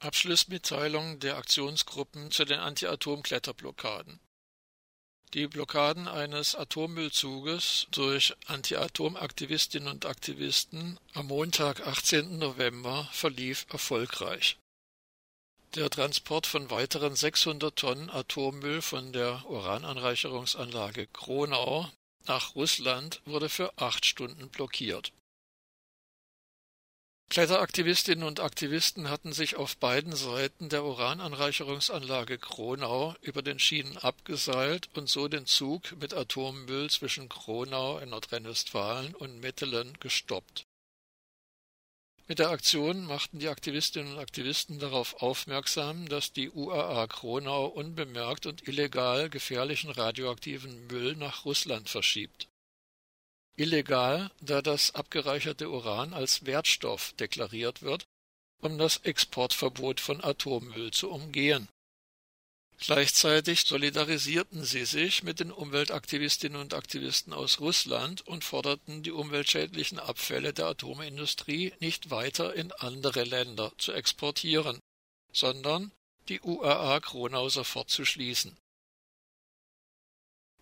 Abschlussmitteilung der Aktionsgruppen zu den Anti-Atom-Kletterblockaden. Die Blockaden eines Atommüllzuges durch Anti-Atom-Aktivistinnen und Aktivisten am Montag, 18. November, verlief erfolgreich. Der Transport von weiteren 600 Tonnen Atommüll von der Urananreicherungsanlage Kronau nach Russland wurde für acht Stunden blockiert Kletteraktivistinnen und Aktivisten hatten sich auf beiden Seiten der Urananreicherungsanlage Kronau über den Schienen abgeseilt und so den Zug mit Atommüll zwischen Kronau in Nordrhein-Westfalen und Mettelen gestoppt. Mit der Aktion machten die Aktivistinnen und Aktivisten darauf aufmerksam, dass die UAA Kronau unbemerkt und illegal gefährlichen radioaktiven Müll nach Russland verschiebt illegal, da das abgereicherte Uran als Wertstoff deklariert wird, um das Exportverbot von Atommüll zu umgehen. Gleichzeitig solidarisierten sie sich mit den Umweltaktivistinnen und Aktivisten aus Russland und forderten, die umweltschädlichen Abfälle der Atomindustrie nicht weiter in andere Länder zu exportieren, sondern die UAA Kronau sofort zu schließen.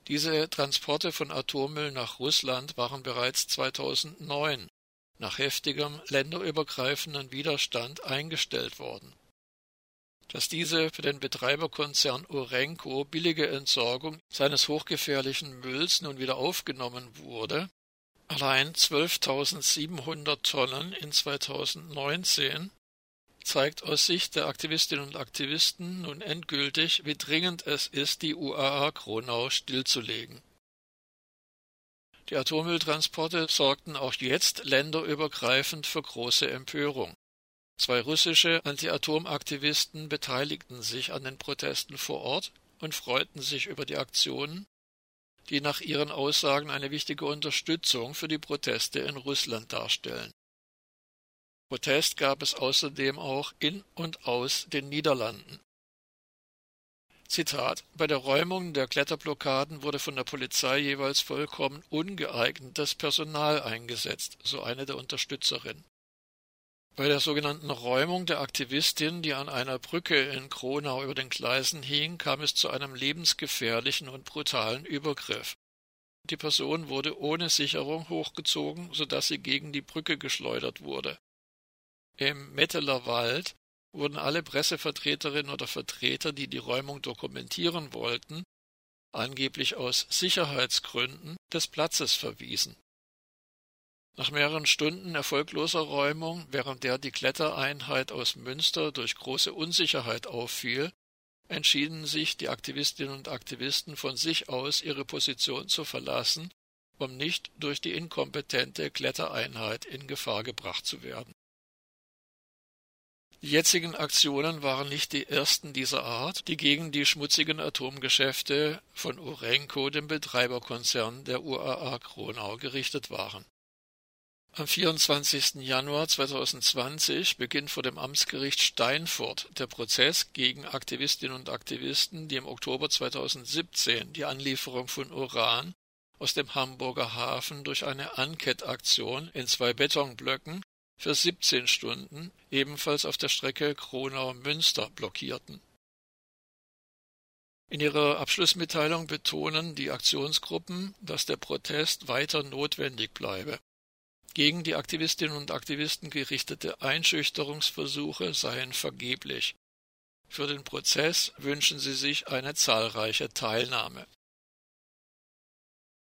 Diese Transporte von Atommüll nach Russland waren bereits 2009 nach heftigem länderübergreifenden Widerstand eingestellt worden. Dass diese für den Betreiberkonzern Urenco billige Entsorgung seines hochgefährlichen Mülls nun wieder aufgenommen wurde, allein 12.700 Tonnen in 2019 zeigt aus Sicht der Aktivistinnen und Aktivisten nun endgültig, wie dringend es ist, die UAA Kronau stillzulegen. Die Atommülltransporte sorgten auch jetzt länderübergreifend für große Empörung. Zwei russische Anti-Atom-Aktivisten beteiligten sich an den Protesten vor Ort und freuten sich über die Aktionen, die nach ihren Aussagen eine wichtige Unterstützung für die Proteste in Russland darstellen. Protest gab es außerdem auch in und aus den Niederlanden. Zitat Bei der Räumung der Kletterblockaden wurde von der Polizei jeweils vollkommen ungeeignetes Personal eingesetzt, so eine der Unterstützerinnen. Bei der sogenannten Räumung der Aktivistin, die an einer Brücke in Kronau über den Gleisen hing, kam es zu einem lebensgefährlichen und brutalen Übergriff. Die Person wurde ohne Sicherung hochgezogen, so dass sie gegen die Brücke geschleudert wurde. Im Metteler Wald wurden alle Pressevertreterinnen oder Vertreter, die die Räumung dokumentieren wollten, angeblich aus Sicherheitsgründen des Platzes verwiesen. Nach mehreren Stunden erfolgloser Räumung, während der die Klettereinheit aus Münster durch große Unsicherheit auffiel, entschieden sich die Aktivistinnen und Aktivisten von sich aus ihre Position zu verlassen, um nicht durch die inkompetente Klettereinheit in Gefahr gebracht zu werden die jetzigen Aktionen waren nicht die ersten dieser Art, die gegen die schmutzigen Atomgeschäfte von Urenco, dem Betreiberkonzern der UAA Kronau, gerichtet waren. Am 24. Januar 2020 beginnt vor dem Amtsgericht Steinfurt der Prozess gegen Aktivistinnen und Aktivisten, die im Oktober 2017 die Anlieferung von Uran aus dem Hamburger Hafen durch eine Ankettaktion in zwei Betonblöcken für 17 Stunden ebenfalls auf der Strecke Kronau-Münster blockierten. In ihrer Abschlussmitteilung betonen die Aktionsgruppen, dass der Protest weiter notwendig bleibe. Gegen die Aktivistinnen und Aktivisten gerichtete Einschüchterungsversuche seien vergeblich. Für den Prozess wünschen sie sich eine zahlreiche Teilnahme